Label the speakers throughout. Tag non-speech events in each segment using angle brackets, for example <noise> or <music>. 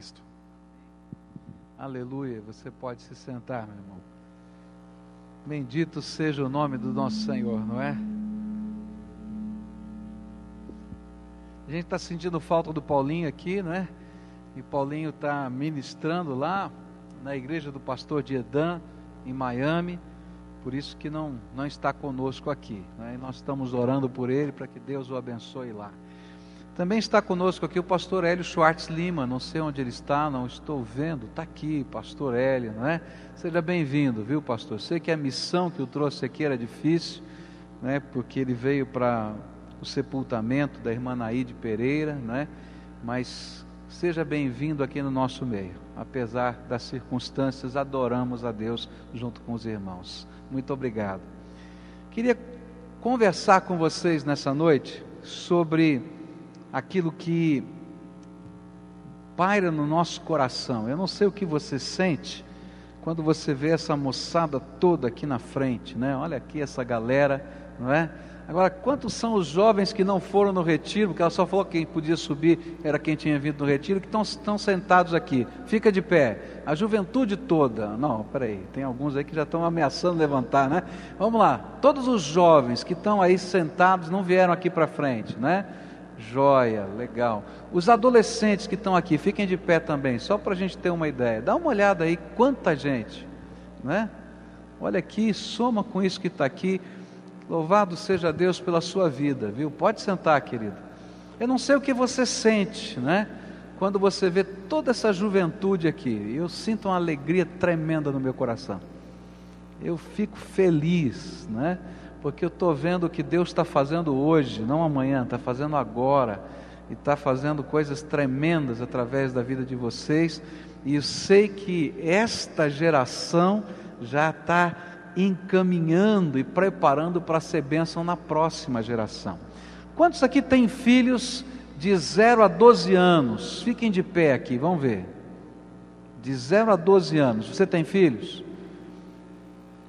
Speaker 1: Cristo.
Speaker 2: Aleluia. Você pode se sentar, meu irmão. Bendito seja o nome do nosso Senhor, não é? A gente está sentindo falta do Paulinho aqui, não é? E Paulinho está ministrando lá na igreja do pastor de Edã, em Miami. Por isso que não, não está conosco aqui. Né? E nós estamos orando por ele para que Deus o abençoe lá. Também está conosco aqui o pastor Hélio Schwartz Lima, não sei onde ele está, não estou vendo, está aqui, pastor Hélio, não é? Seja bem-vindo, viu, pastor? Sei que a missão que o trouxe aqui era difícil, né? Porque ele veio para o sepultamento da irmã Naide Pereira, né? Mas seja bem-vindo aqui no nosso meio. Apesar das circunstâncias, adoramos a Deus junto com os irmãos. Muito obrigado. Queria conversar com vocês nessa noite sobre aquilo que paira no nosso coração. Eu não sei o que você sente quando você vê essa moçada toda aqui na frente, né? Olha aqui essa galera, não é? Agora, quantos são os jovens que não foram no retiro, porque ela só falou que quem podia subir era quem tinha vindo no retiro, que estão, estão sentados aqui? Fica de pé. A juventude toda. Não, peraí, tem alguns aí que já estão ameaçando levantar, né? Vamos lá. Todos os jovens que estão aí sentados não vieram aqui para frente, né? Joia, legal. Os adolescentes que estão aqui, fiquem de pé também, só para a gente ter uma ideia. Dá uma olhada aí, quanta gente, né? Olha aqui, soma com isso que está aqui. Louvado seja Deus pela sua vida, viu? Pode sentar, querido. Eu não sei o que você sente, né? Quando você vê toda essa juventude aqui, eu sinto uma alegria tremenda no meu coração. Eu fico feliz, né? Porque eu estou vendo o que Deus está fazendo hoje, não amanhã, está fazendo agora, e está fazendo coisas tremendas através da vida de vocês, e eu sei que esta geração já está encaminhando e preparando para ser bênção na próxima geração. Quantos aqui têm filhos de 0 a 12 anos? Fiquem de pé aqui, vamos ver. De 0 a 12 anos, você tem filhos?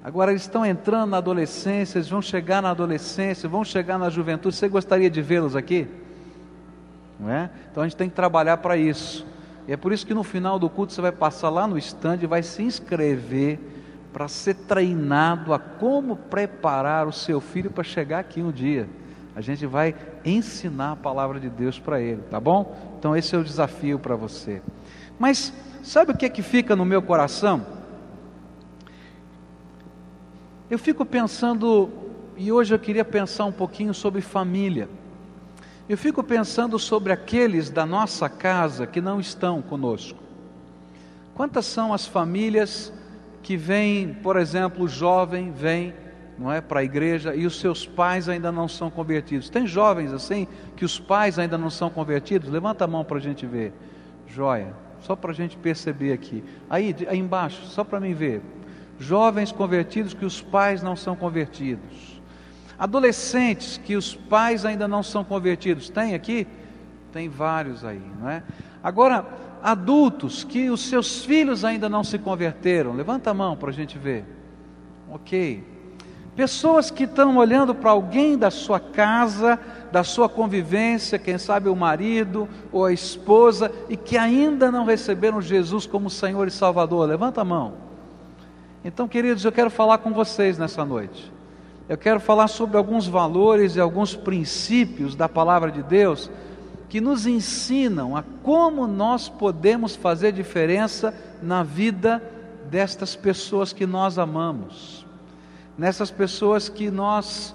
Speaker 2: Agora eles estão entrando na adolescência, eles vão chegar na adolescência, vão chegar na juventude. Você gostaria de vê-los aqui? Não é? Então a gente tem que trabalhar para isso. E é por isso que no final do culto você vai passar lá no stand e vai se inscrever para ser treinado a como preparar o seu filho para chegar aqui um dia. A gente vai ensinar a palavra de Deus para ele, tá bom? Então esse é o desafio para você. Mas sabe o que é que fica no meu coração? Eu fico pensando, e hoje eu queria pensar um pouquinho sobre família. Eu fico pensando sobre aqueles da nossa casa que não estão conosco. Quantas são as famílias que vêm, por exemplo, o jovem vem, não é, para a igreja e os seus pais ainda não são convertidos? Tem jovens assim que os pais ainda não são convertidos? Levanta a mão para a gente ver. Joia, só para a gente perceber aqui. Aí, aí embaixo, só para mim ver jovens convertidos que os pais não são convertidos, adolescentes que os pais ainda não são convertidos. Tem aqui? Tem vários aí, não é? Agora, adultos que os seus filhos ainda não se converteram, levanta a mão para a gente ver. Ok. Pessoas que estão olhando para alguém da sua casa, da sua convivência, quem sabe o marido ou a esposa, e que ainda não receberam Jesus como Senhor e Salvador. Levanta a mão. Então, queridos, eu quero falar com vocês nessa noite. Eu quero falar sobre alguns valores e alguns princípios da palavra de Deus que nos ensinam a como nós podemos fazer diferença na vida destas pessoas que nós amamos, nessas pessoas que nós,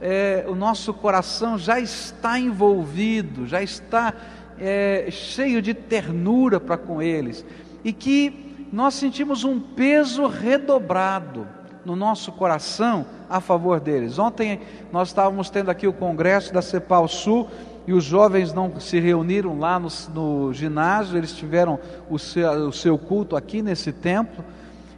Speaker 2: é, o nosso coração já está envolvido, já está é, cheio de ternura para com eles, e que nós sentimos um peso redobrado no nosso coração a favor deles. Ontem nós estávamos tendo aqui o congresso da Cepal Sul e os jovens não se reuniram lá no, no ginásio, eles tiveram o seu, o seu culto aqui nesse templo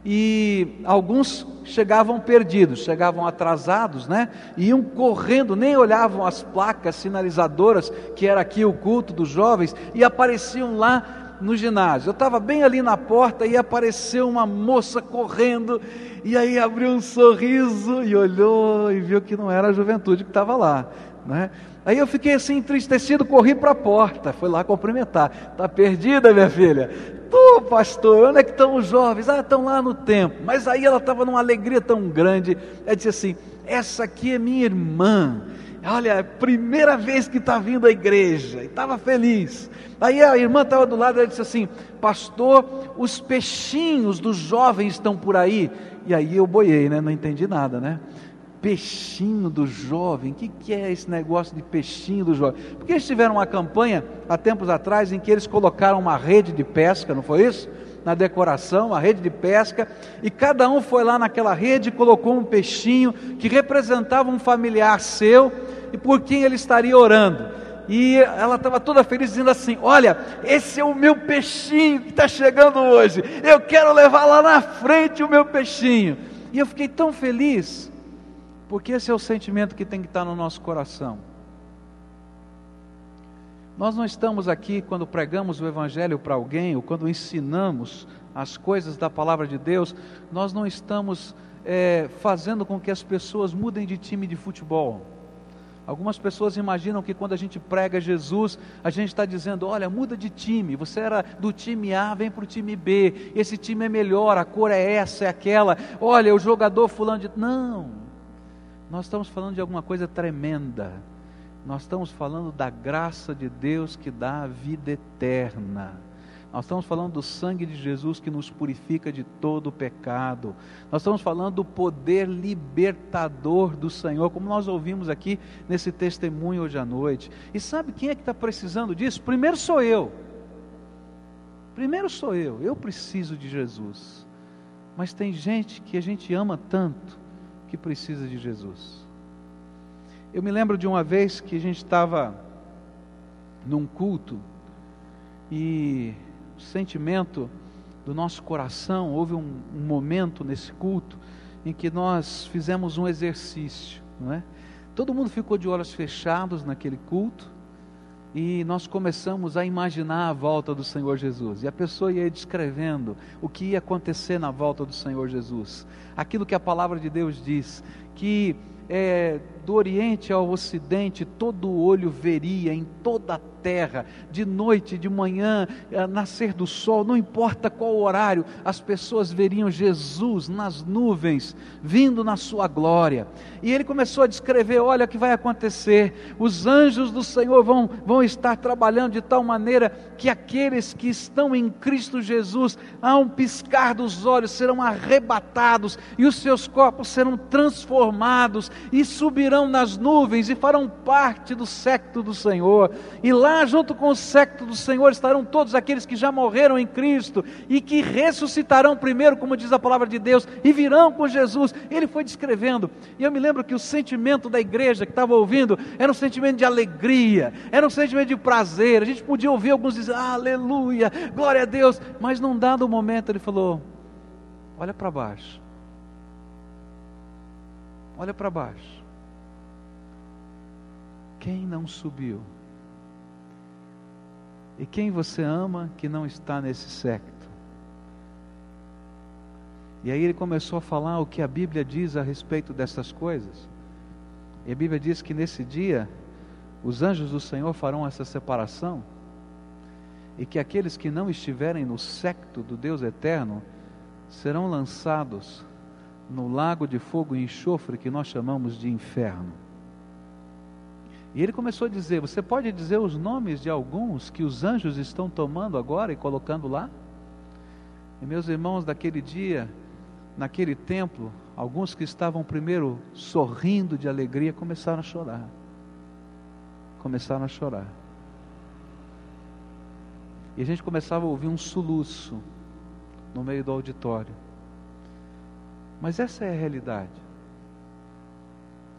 Speaker 2: e alguns chegavam perdidos, chegavam atrasados, né? Iam correndo, nem olhavam as placas sinalizadoras que era aqui o culto dos jovens e apareciam lá no ginásio. Eu estava bem ali na porta e apareceu uma moça correndo, e aí abriu um sorriso e olhou e viu que não era a juventude que estava lá. Né? Aí eu fiquei assim entristecido, corri para a porta, fui lá cumprimentar. Está perdida, minha filha? Tô, pastor, onde é que estão os jovens? Ah, estão lá no templo. Mas aí ela estava numa alegria tão grande. Ela disse assim: Essa aqui é minha irmã. Olha, é primeira vez que está vindo à igreja. E estava feliz. Aí a irmã estava do lado, ela disse assim: Pastor, os peixinhos dos jovens estão por aí. E aí eu boiei, né? Não entendi nada, né? Peixinho do jovem, o que, que é esse negócio de peixinho do jovem? Porque eles tiveram uma campanha há tempos atrás em que eles colocaram uma rede de pesca, não foi isso? Na decoração, uma rede de pesca, e cada um foi lá naquela rede e colocou um peixinho que representava um familiar seu e por quem ele estaria orando e ela estava toda feliz, dizendo assim: Olha, esse é o meu peixinho que está chegando hoje, eu quero levar lá na frente o meu peixinho. E eu fiquei tão feliz, porque esse é o sentimento que tem que estar no nosso coração. Nós não estamos aqui quando pregamos o Evangelho para alguém, ou quando ensinamos as coisas da palavra de Deus, nós não estamos é, fazendo com que as pessoas mudem de time de futebol. Algumas pessoas imaginam que quando a gente prega Jesus, a gente está dizendo: olha, muda de time, você era do time A, vem para o time B, esse time é melhor, a cor é essa, é aquela, olha, o jogador fulano de. Não, nós estamos falando de alguma coisa tremenda, nós estamos falando da graça de Deus que dá a vida eterna. Nós estamos falando do sangue de Jesus que nos purifica de todo pecado. Nós estamos falando do poder libertador do Senhor, como nós ouvimos aqui nesse testemunho hoje à noite. E sabe quem é que está precisando disso? Primeiro sou eu. Primeiro sou eu. Eu preciso de Jesus. Mas tem gente que a gente ama tanto que precisa de Jesus. Eu me lembro de uma vez que a gente estava num culto e sentimento do nosso coração, houve um, um, momento nesse culto em que nós fizemos um exercício, não é? Todo mundo ficou de olhos fechados naquele culto e nós começamos a imaginar a volta do Senhor Jesus. E a pessoa ia descrevendo o que ia acontecer na volta do Senhor Jesus. Aquilo que a palavra de Deus diz, que é, do Oriente ao Ocidente, todo olho veria em toda a terra, de noite, de manhã, é, nascer do sol, não importa qual horário, as pessoas veriam Jesus nas nuvens, vindo na sua glória. E ele começou a descrever: olha o que vai acontecer, os anjos do Senhor vão, vão estar trabalhando de tal maneira que aqueles que estão em Cristo Jesus, a um piscar dos olhos, serão arrebatados e os seus corpos serão transformados e subirão subirão nas nuvens e farão parte do secto do Senhor. E lá, junto com o secto do Senhor, estarão todos aqueles que já morreram em Cristo e que ressuscitarão primeiro, como diz a palavra de Deus, e virão com Jesus. Ele foi descrevendo. E eu me lembro que o sentimento da igreja que estava ouvindo era um sentimento de alegria, era um sentimento de prazer. A gente podia ouvir alguns dizer, aleluia, glória a Deus. Mas num dado momento ele falou: olha para baixo. Olha para baixo. Quem não subiu? E quem você ama que não está nesse secto? E aí ele começou a falar o que a Bíblia diz a respeito dessas coisas. E a Bíblia diz que nesse dia os anjos do Senhor farão essa separação e que aqueles que não estiverem no secto do Deus eterno serão lançados no lago de fogo e enxofre que nós chamamos de inferno. E ele começou a dizer: Você pode dizer os nomes de alguns que os anjos estão tomando agora e colocando lá? E meus irmãos, daquele dia, naquele templo, alguns que estavam primeiro sorrindo de alegria começaram a chorar. Começaram a chorar. E a gente começava a ouvir um soluço no meio do auditório. Mas essa é a realidade.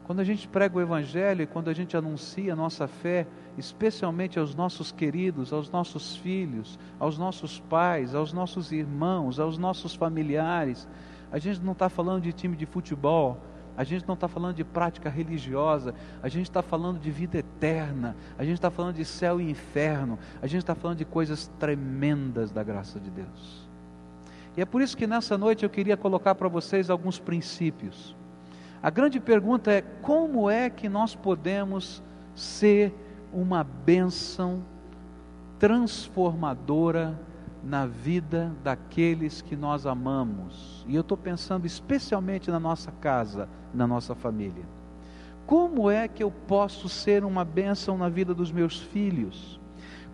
Speaker 2: Quando a gente prega o Evangelho e quando a gente anuncia a nossa fé, especialmente aos nossos queridos, aos nossos filhos, aos nossos pais, aos nossos irmãos, aos nossos familiares, a gente não está falando de time de futebol, a gente não está falando de prática religiosa, a gente está falando de vida eterna, a gente está falando de céu e inferno, a gente está falando de coisas tremendas da graça de Deus. E é por isso que nessa noite eu queria colocar para vocês alguns princípios a grande pergunta é: como é que nós podemos ser uma bênção transformadora na vida daqueles que nós amamos. E eu estou pensando especialmente na nossa casa, na nossa família. Como é que eu posso ser uma bênção na vida dos meus filhos?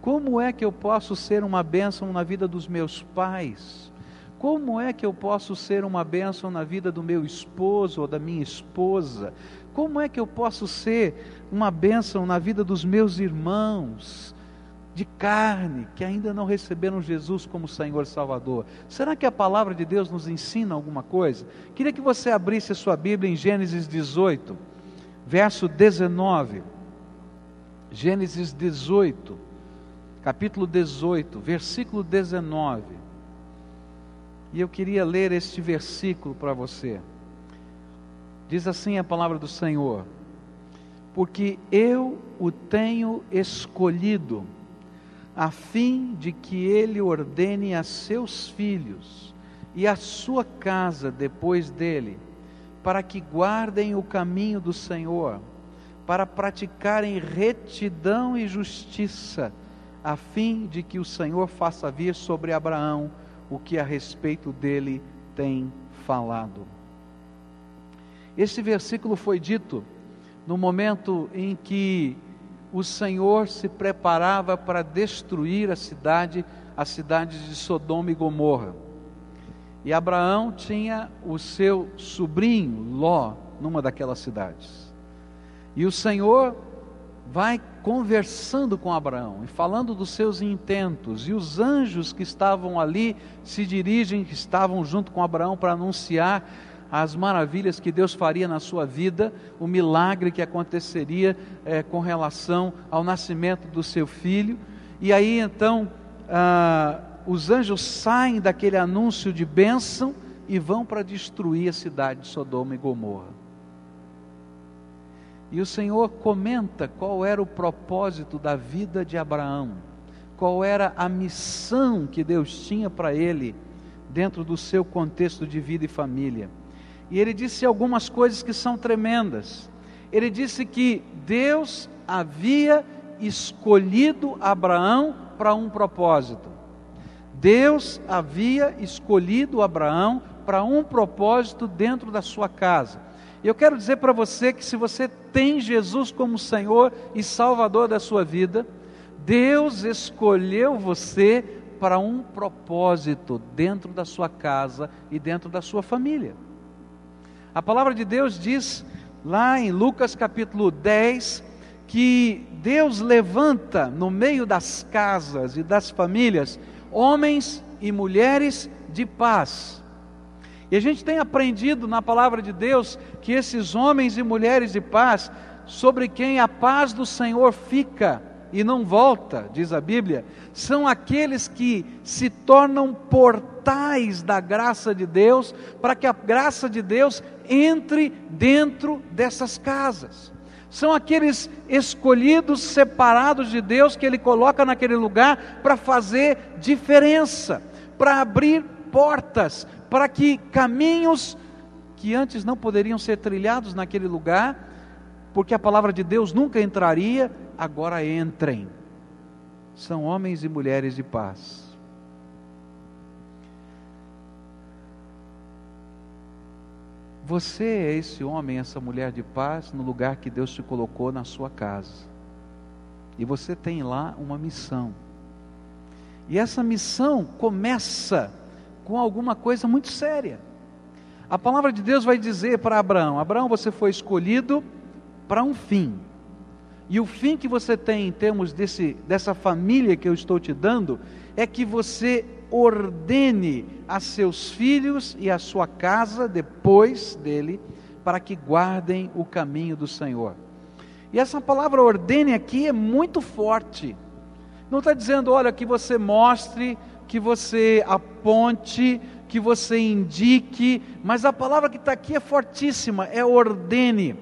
Speaker 2: Como é que eu posso ser uma bênção na vida dos meus pais? Como é que eu posso ser uma bênção na vida do meu esposo ou da minha esposa? Como é que eu posso ser uma bênção na vida dos meus irmãos de carne que ainda não receberam Jesus como Senhor Salvador? Será que a palavra de Deus nos ensina alguma coisa? Queria que você abrisse a sua Bíblia em Gênesis 18, verso 19. Gênesis 18, capítulo 18, versículo 19. E eu queria ler este versículo para você. Diz assim a palavra do Senhor: Porque eu o tenho escolhido, a fim de que ele ordene a seus filhos e a sua casa depois dele, para que guardem o caminho do Senhor, para praticarem retidão e justiça, a fim de que o Senhor faça vir sobre Abraão o que a respeito dele tem falado. Esse versículo foi dito no momento em que o Senhor se preparava para destruir a cidade, a cidade de Sodoma e Gomorra. E Abraão tinha o seu sobrinho Ló numa daquelas cidades. E o Senhor vai conversando com Abraão e falando dos seus intentos, e os anjos que estavam ali se dirigem, que estavam junto com Abraão para anunciar as maravilhas que Deus faria na sua vida, o milagre que aconteceria é, com relação ao nascimento do seu filho. E aí então ah, os anjos saem daquele anúncio de bênção e vão para destruir a cidade de Sodoma e Gomorra. E o Senhor comenta qual era o propósito da vida de Abraão, qual era a missão que Deus tinha para ele dentro do seu contexto de vida e família. E ele disse algumas coisas que são tremendas. Ele disse que Deus havia escolhido Abraão para um propósito. Deus havia escolhido Abraão para um propósito dentro da sua casa. E eu quero dizer para você que se você tem Jesus como Senhor e Salvador da sua vida, Deus escolheu você para um propósito dentro da sua casa e dentro da sua família. A palavra de Deus diz lá em Lucas capítulo 10 que Deus levanta no meio das casas e das famílias homens e mulheres de paz e a gente tem aprendido na palavra de Deus que esses homens e mulheres de paz, sobre quem a paz do Senhor fica e não volta, diz a Bíblia, são aqueles que se tornam portais da graça de Deus, para que a graça de Deus entre dentro dessas casas. São aqueles escolhidos, separados de Deus, que Ele coloca naquele lugar para fazer diferença, para abrir portas, para que caminhos que antes não poderiam ser trilhados naquele lugar, porque a palavra de Deus nunca entraria, agora entrem. São homens e mulheres de paz. Você é esse homem, essa mulher de paz no lugar que Deus te colocou na sua casa. E você tem lá uma missão. E essa missão começa com alguma coisa muito séria. A palavra de Deus vai dizer para Abraão: Abraão, você foi escolhido para um fim. E o fim que você tem em termos desse, dessa família que eu estou te dando é que você ordene a seus filhos e a sua casa depois dele para que guardem o caminho do Senhor. E essa palavra ordene aqui é muito forte. Não está dizendo, olha, que você mostre que você aponte, que você indique, mas a palavra que está aqui é fortíssima, é ordene.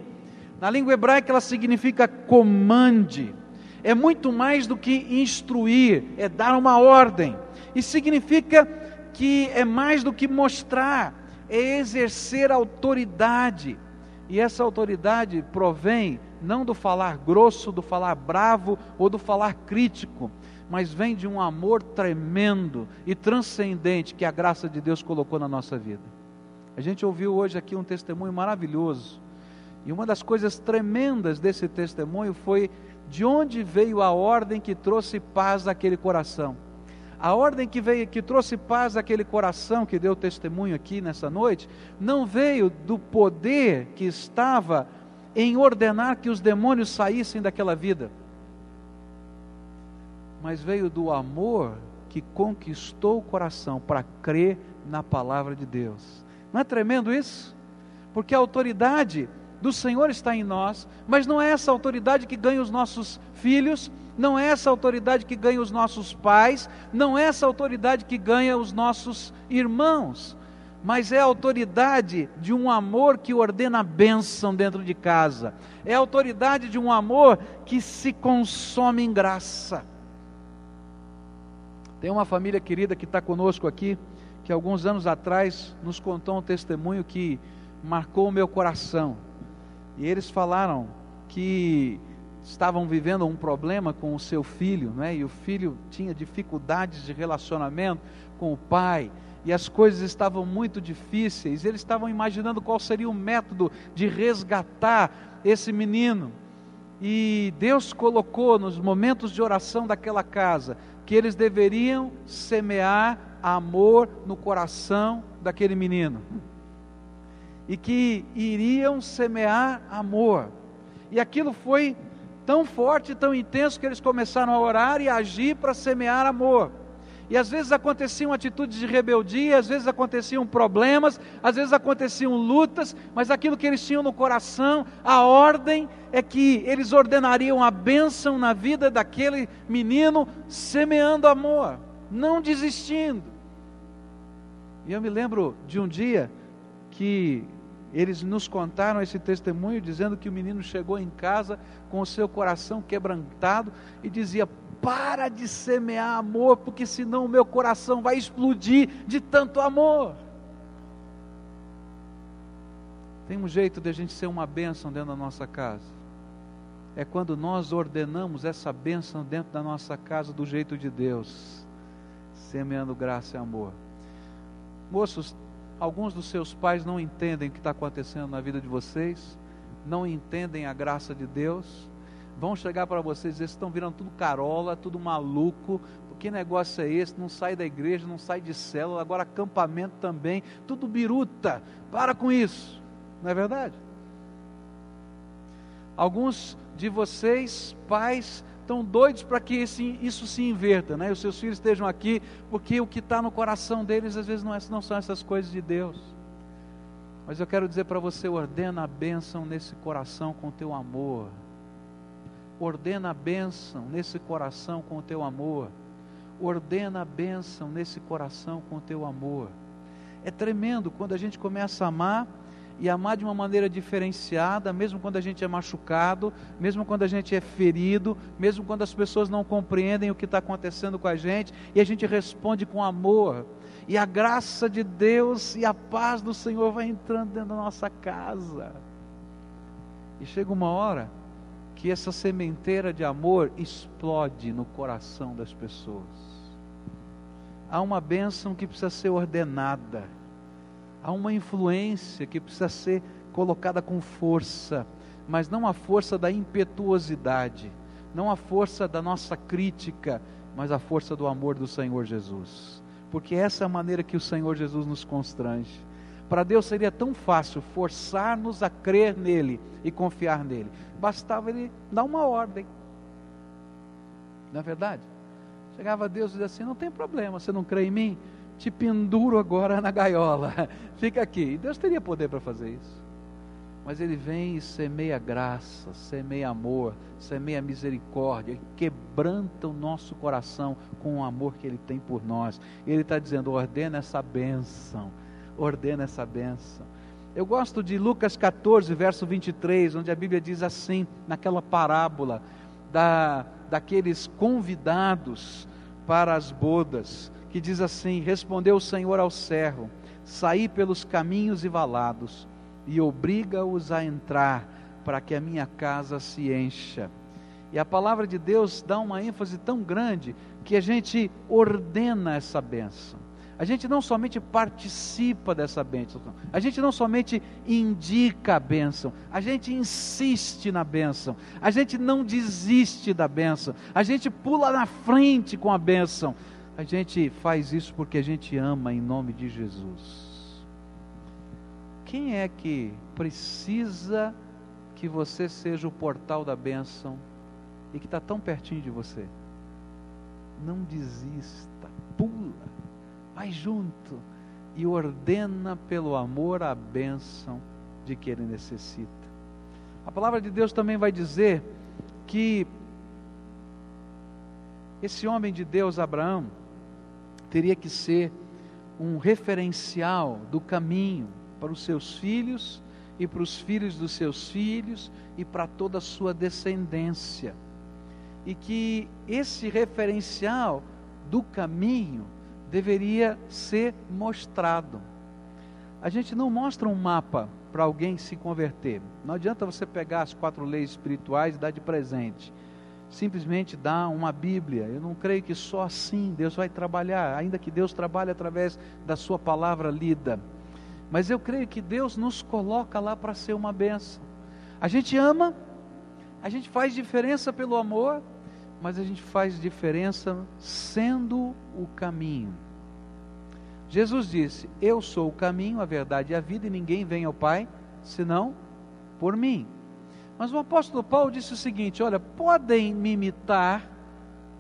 Speaker 2: Na língua hebraica ela significa comande, é muito mais do que instruir, é dar uma ordem, e significa que é mais do que mostrar, é exercer autoridade, e essa autoridade provém não do falar grosso, do falar bravo ou do falar crítico, mas vem de um amor tremendo e transcendente que a graça de Deus colocou na nossa vida. A gente ouviu hoje aqui um testemunho maravilhoso, e uma das coisas tremendas desse testemunho foi de onde veio a ordem que trouxe paz àquele coração. A ordem que veio, que trouxe paz àquele coração que deu testemunho aqui nessa noite, não veio do poder que estava em ordenar que os demônios saíssem daquela vida, mas veio do amor que conquistou o coração para crer na palavra de Deus. Não é tremendo isso? Porque a autoridade do Senhor está em nós, mas não é essa autoridade que ganha os nossos filhos, não é essa autoridade que ganha os nossos pais, não é essa autoridade que ganha os nossos irmãos, mas é a autoridade de um amor que ordena a bênção dentro de casa, é a autoridade de um amor que se consome em graça. Tem uma família querida que está conosco aqui, que alguns anos atrás nos contou um testemunho que marcou o meu coração. E eles falaram que estavam vivendo um problema com o seu filho, né? e o filho tinha dificuldades de relacionamento com o pai, e as coisas estavam muito difíceis. Eles estavam imaginando qual seria o método de resgatar esse menino. E Deus colocou nos momentos de oração daquela casa que eles deveriam semear amor no coração daquele menino. E que iriam semear amor. E aquilo foi tão forte, tão intenso, que eles começaram a orar e agir para semear amor. E às vezes aconteciam atitudes de rebeldia, às vezes aconteciam problemas, às vezes aconteciam lutas, mas aquilo que eles tinham no coração, a ordem é que eles ordenariam a bênção na vida daquele menino, semeando amor, não desistindo. E eu me lembro de um dia que eles nos contaram esse testemunho dizendo que o menino chegou em casa com o seu coração quebrantado e dizia: Para de semear amor, porque senão o meu coração vai explodir de tanto amor. Tem um jeito de a gente ser uma bênção dentro da nossa casa. É quando nós ordenamos essa bênção dentro da nossa casa do jeito de Deus, semeando graça e amor. Moços, Alguns dos seus pais não entendem o que está acontecendo na vida de vocês, não entendem a graça de Deus, vão chegar para vocês e dizer: estão virando tudo carola, tudo maluco, que negócio é esse? Não sai da igreja, não sai de célula, agora acampamento também, tudo biruta, para com isso, não é verdade? Alguns de vocês, pais, estão doidos para que esse, isso se inverta, né? Os seus filhos estejam aqui, porque o que está no coração deles às vezes não, é, não são essas coisas de Deus. Mas eu quero dizer para você: ordena a bênção nesse coração com teu amor. Ordena a bênção nesse coração com o teu amor. Ordena a bênção nesse coração com o teu amor. É tremendo quando a gente começa a amar e amar de uma maneira diferenciada, mesmo quando a gente é machucado, mesmo quando a gente é ferido, mesmo quando as pessoas não compreendem o que está acontecendo com a gente, e a gente responde com amor. E a graça de Deus e a paz do Senhor vai entrando dentro da nossa casa. E chega uma hora que essa sementeira de amor explode no coração das pessoas. Há uma bênção que precisa ser ordenada há uma influência que precisa ser colocada com força, mas não a força da impetuosidade, não a força da nossa crítica, mas a força do amor do Senhor Jesus. Porque essa é a maneira que o Senhor Jesus nos constrange. Para Deus seria tão fácil forçar-nos a crer nele e confiar nele. Bastava ele dar uma ordem. Não é verdade? Chegava Deus e dizia assim: Não tem problema, você não crê em mim? te penduro agora na gaiola, <laughs> fica aqui. E Deus teria poder para fazer isso. Mas Ele vem e semeia graça, semeia amor, semeia misericórdia, quebranta o nosso coração com o amor que Ele tem por nós. Ele está dizendo: ordena essa bênção, ordena essa bênção. Eu gosto de Lucas 14, verso 23, onde a Bíblia diz assim, naquela parábola da, daqueles convidados para as bodas que diz assim: Respondeu o Senhor ao servo: Saí pelos caminhos e valados, e obriga-os a entrar, para que a minha casa se encha. E a palavra de Deus dá uma ênfase tão grande que a gente ordena essa bênção. A gente não somente participa dessa bênção, a gente não somente indica a bênção, a gente insiste na bênção, a gente não desiste da bênção, a gente pula na frente com a bênção. A gente faz isso porque a gente ama em nome de Jesus. Quem é que precisa que você seja o portal da bênção e que está tão pertinho de você? Não desista, pula vai junto e ordena pelo amor a bênção de que ele necessita. A palavra de Deus também vai dizer que esse homem de Deus, Abraão, teria que ser um referencial do caminho para os seus filhos e para os filhos dos seus filhos e para toda a sua descendência. E que esse referencial do caminho deveria ser mostrado. A gente não mostra um mapa para alguém se converter. Não adianta você pegar as quatro leis espirituais e dar de presente. Simplesmente dar uma Bíblia. Eu não creio que só assim Deus vai trabalhar, ainda que Deus trabalhe através da sua palavra lida. Mas eu creio que Deus nos coloca lá para ser uma benção. A gente ama, a gente faz diferença pelo amor, mas a gente faz diferença sendo o caminho. Jesus disse: Eu sou o caminho, a verdade e a vida, e ninguém vem ao Pai senão por mim. Mas o apóstolo Paulo disse o seguinte: Olha, podem me imitar,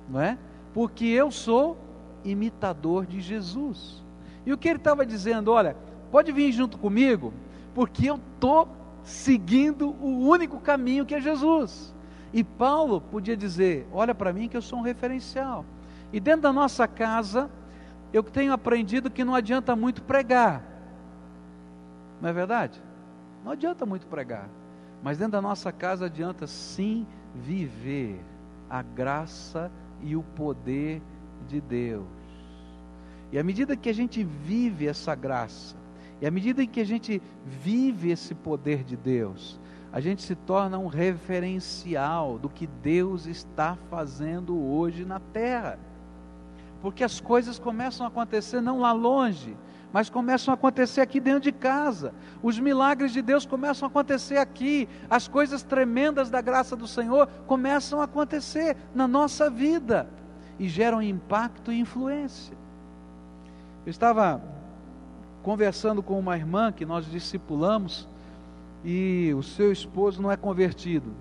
Speaker 2: não é? Porque eu sou imitador de Jesus. E o que ele estava dizendo? Olha, pode vir junto comigo, porque eu estou seguindo o único caminho que é Jesus. E Paulo podia dizer: Olha para mim que eu sou um referencial. E dentro da nossa casa, eu tenho aprendido que não adianta muito pregar. Não é verdade? Não adianta muito pregar. Mas dentro da nossa casa adianta sim viver a graça e o poder de Deus. E à medida que a gente vive essa graça, e à medida que a gente vive esse poder de Deus, a gente se torna um referencial do que Deus está fazendo hoje na terra. Porque as coisas começam a acontecer não lá longe, mas começam a acontecer aqui dentro de casa. Os milagres de Deus começam a acontecer aqui. As coisas tremendas da graça do Senhor começam a acontecer na nossa vida e geram impacto e influência. Eu estava conversando com uma irmã que nós discipulamos e o seu esposo não é convertido.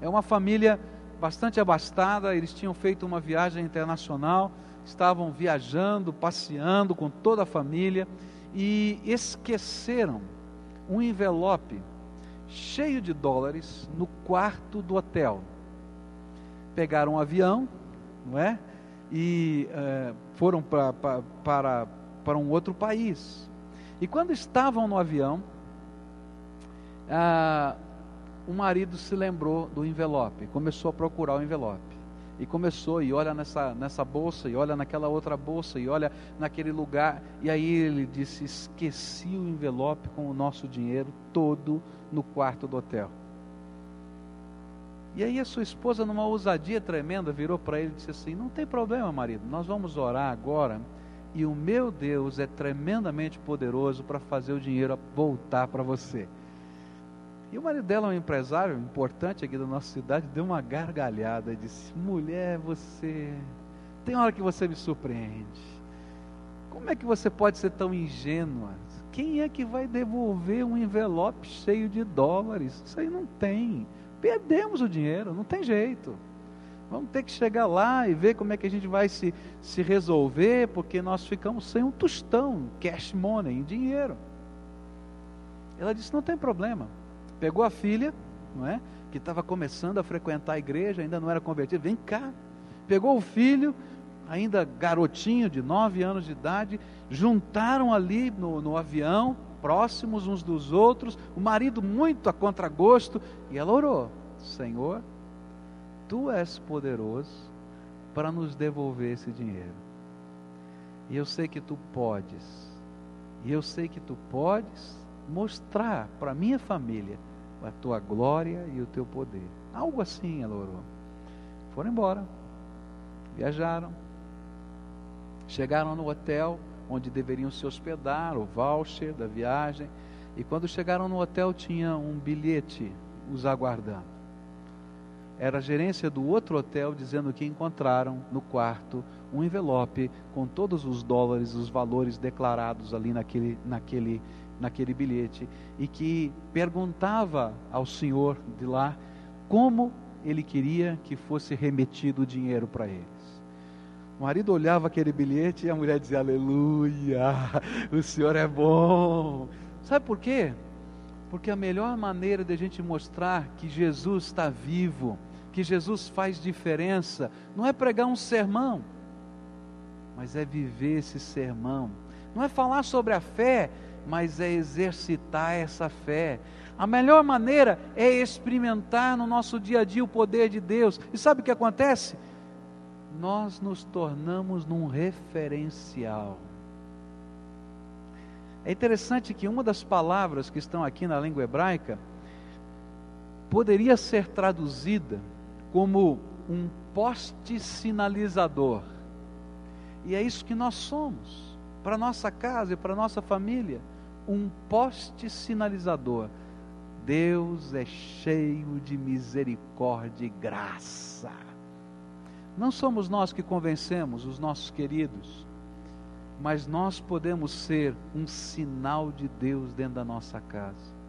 Speaker 2: É uma família bastante abastada, eles tinham feito uma viagem internacional, estavam viajando, passeando com toda a família e esqueceram um envelope cheio de dólares no quarto do hotel. Pegaram um avião, não é? E é, foram para, para um outro país. E quando estavam no avião, ah, o marido se lembrou do envelope, começou a procurar o envelope. E começou, e olha nessa, nessa bolsa, e olha naquela outra bolsa, e olha naquele lugar. E aí ele disse: Esqueci o envelope com o nosso dinheiro todo no quarto do hotel. E aí a sua esposa, numa ousadia tremenda, virou para ele e disse assim: Não tem problema, marido, nós vamos orar agora. E o meu Deus é tremendamente poderoso para fazer o dinheiro voltar para você. E o marido dela, um empresário importante aqui da nossa cidade, deu uma gargalhada e disse: Mulher, você. Tem hora que você me surpreende. Como é que você pode ser tão ingênua? Quem é que vai devolver um envelope cheio de dólares? Isso aí não tem. Perdemos o dinheiro, não tem jeito. Vamos ter que chegar lá e ver como é que a gente vai se, se resolver, porque nós ficamos sem um tostão, cash money, em dinheiro. Ela disse: não tem problema pegou a filha, não é? Que estava começando a frequentar a igreja, ainda não era convertido, vem cá. Pegou o filho, ainda garotinho de nove anos de idade, juntaram ali no, no avião, próximos uns dos outros, o marido muito a contragosto, e ela orou: Senhor, tu és poderoso para nos devolver esse dinheiro. E eu sei que tu podes, e eu sei que tu podes mostrar para minha família a tua glória e o teu poder. Algo assim ela orou. Foram embora, viajaram, chegaram no hotel onde deveriam se hospedar, o voucher da viagem, e quando chegaram no hotel tinha um bilhete os aguardando. Era a gerência do outro hotel dizendo que encontraram no quarto um envelope com todos os dólares, os valores declarados ali naquele, naquele, naquele bilhete e que perguntava ao senhor de lá como ele queria que fosse remetido o dinheiro para eles. O marido olhava aquele bilhete e a mulher dizia: Aleluia, o Senhor é bom. Sabe por quê? Porque a melhor maneira de a gente mostrar que Jesus está vivo, que Jesus faz diferença, não é pregar um sermão, mas é viver esse sermão. Não é falar sobre a fé, mas é exercitar essa fé. A melhor maneira é experimentar no nosso dia a dia o poder de Deus. E sabe o que acontece? Nós nos tornamos num referencial. É interessante que uma das palavras que estão aqui na língua hebraica poderia ser traduzida como um poste sinalizador. E é isso que nós somos, para nossa casa e para nossa família, um poste sinalizador. Deus é cheio de misericórdia e graça. Não somos nós que convencemos os nossos queridos, mas nós podemos ser um sinal de Deus dentro da nossa casa.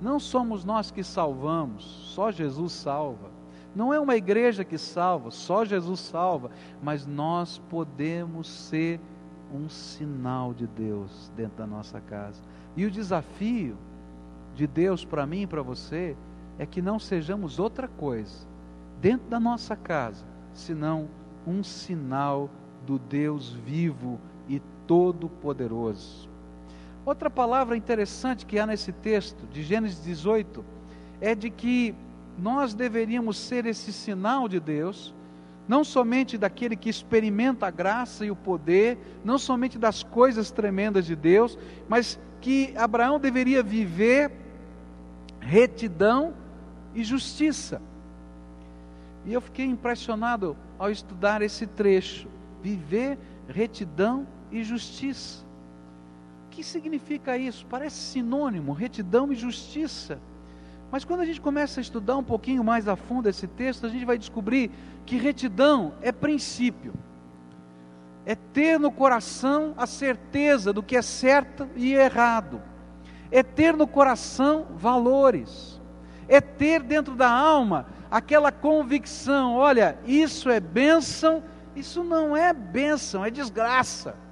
Speaker 2: Não somos nós que salvamos, só Jesus salva. Não é uma igreja que salva, só Jesus salva, mas nós podemos ser um sinal de Deus dentro da nossa casa. E o desafio de Deus para mim e para você é que não sejamos outra coisa dentro da nossa casa, senão um sinal do Deus vivo e todo-poderoso. Outra palavra interessante que há nesse texto, de Gênesis 18, é de que nós deveríamos ser esse sinal de Deus, não somente daquele que experimenta a graça e o poder, não somente das coisas tremendas de Deus, mas que Abraão deveria viver retidão e justiça. E eu fiquei impressionado ao estudar esse trecho: viver retidão e justiça. O que significa isso? Parece sinônimo, retidão e justiça. Mas quando a gente começa a estudar um pouquinho mais a fundo esse texto, a gente vai descobrir que retidão é princípio. É ter no coração a certeza do que é certo e errado. É ter no coração valores. É ter dentro da alma aquela convicção: olha, isso é bênção, isso não é bênção, é desgraça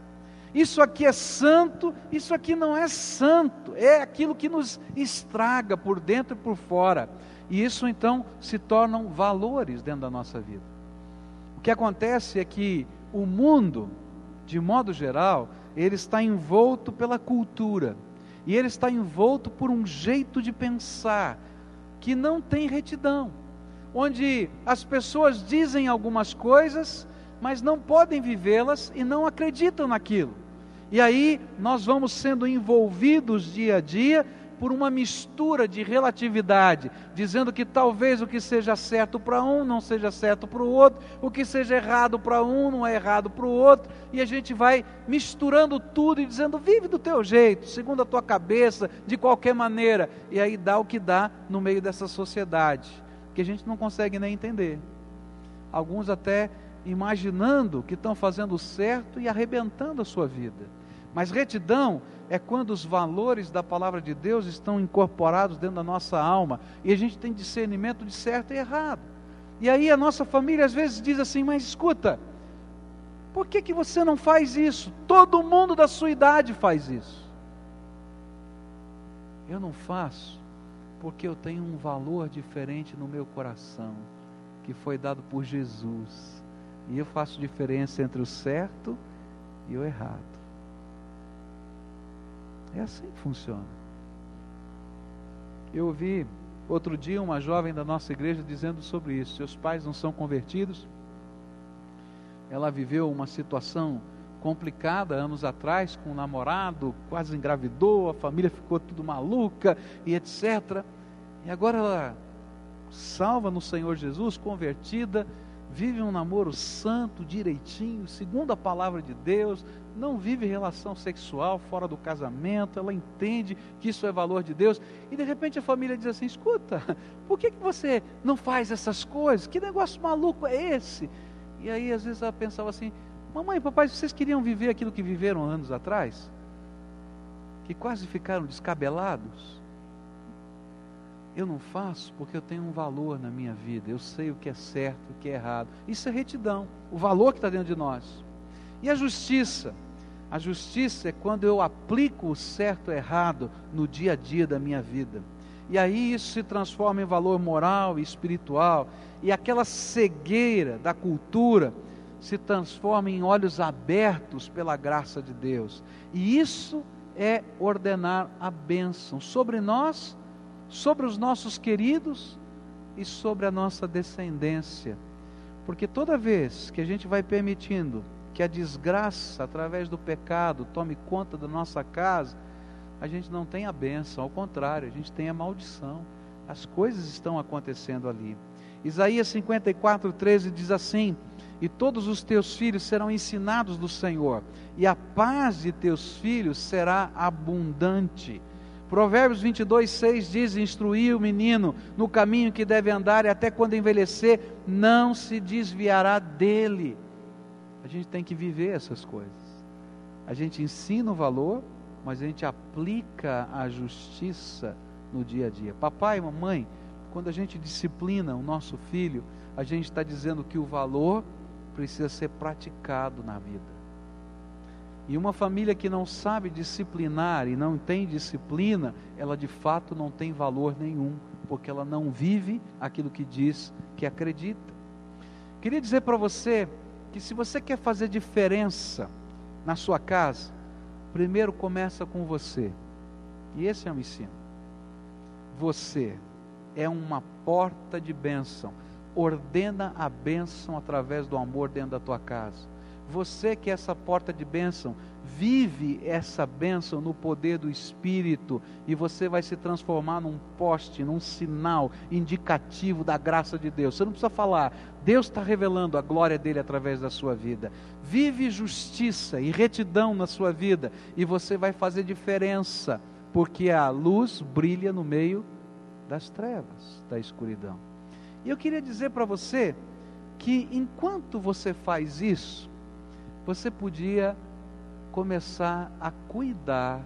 Speaker 2: isso aqui é santo, isso aqui não é santo, é aquilo que nos estraga por dentro e por fora. E isso então se tornam valores dentro da nossa vida. O que acontece é que o mundo, de modo geral, ele está envolto pela cultura, e ele está envolto por um jeito de pensar que não tem retidão, onde as pessoas dizem algumas coisas, mas não podem vivê-las e não acreditam naquilo. E aí nós vamos sendo envolvidos dia a dia por uma mistura de relatividade, dizendo que talvez o que seja certo para um não seja certo para o outro, o que seja errado para um não é errado para o outro, e a gente vai misturando tudo e dizendo: vive do teu jeito, segundo a tua cabeça, de qualquer maneira, e aí dá o que dá no meio dessa sociedade, que a gente não consegue nem entender. Alguns até imaginando que estão fazendo certo e arrebentando a sua vida. Mas retidão é quando os valores da palavra de Deus estão incorporados dentro da nossa alma e a gente tem discernimento de certo e errado. E aí a nossa família às vezes diz assim: Mas escuta, por que, que você não faz isso? Todo mundo da sua idade faz isso. Eu não faço porque eu tenho um valor diferente no meu coração que foi dado por Jesus. E eu faço diferença entre o certo e o errado. É assim que funciona. Eu ouvi outro dia uma jovem da nossa igreja dizendo sobre isso. Seus pais não são convertidos. Ela viveu uma situação complicada anos atrás com um namorado, quase engravidou, a família ficou tudo maluca e etc. E agora ela, salva no Senhor Jesus, convertida, vive um namoro santo, direitinho, segundo a palavra de Deus, não vive relação sexual fora do casamento, ela entende que isso é valor de Deus, e de repente a família diz assim: escuta, <laughs> por que, que você não faz essas coisas? Que negócio maluco é esse? E aí às vezes ela pensava assim: mamãe, papai, vocês queriam viver aquilo que viveram anos atrás? Que quase ficaram descabelados? Eu não faço porque eu tenho um valor na minha vida. Eu sei o que é certo, o que é errado. Isso é retidão, o valor que está dentro de nós. E a justiça? A justiça é quando eu aplico o certo e errado no dia a dia da minha vida. E aí isso se transforma em valor moral e espiritual. E aquela cegueira da cultura se transforma em olhos abertos pela graça de Deus. E isso é ordenar a bênção sobre nós sobre os nossos queridos e sobre a nossa descendência. Porque toda vez que a gente vai permitindo que a desgraça, através do pecado, tome conta da nossa casa, a gente não tem a bênção, ao contrário, a gente tem a maldição. As coisas estão acontecendo ali. Isaías 54, 13 diz assim: E todos os teus filhos serão ensinados do Senhor, e a paz de teus filhos será abundante. Provérbios 22, 6 diz: Instruir o menino no caminho que deve andar, e até quando envelhecer, não se desviará dele. A gente tem que viver essas coisas. A gente ensina o valor, mas a gente aplica a justiça no dia a dia. Papai, mamãe, quando a gente disciplina o nosso filho, a gente está dizendo que o valor precisa ser praticado na vida. E uma família que não sabe disciplinar e não tem disciplina, ela de fato não tem valor nenhum, porque ela não vive aquilo que diz que acredita. Queria dizer para você que se você quer fazer diferença na sua casa, primeiro começa com você. E esse é o ensino. Você é uma porta de bênção. Ordena a bênção através do amor dentro da tua casa. Você que é essa porta de bênção, vive essa bênção no poder do Espírito e você vai se transformar num poste, num sinal indicativo da graça de Deus. Você não precisa falar, Deus está revelando a glória dele através da sua vida. Vive justiça e retidão na sua vida e você vai fazer diferença, porque a luz brilha no meio das trevas, da escuridão. E eu queria dizer para você que enquanto você faz isso, você podia começar a cuidar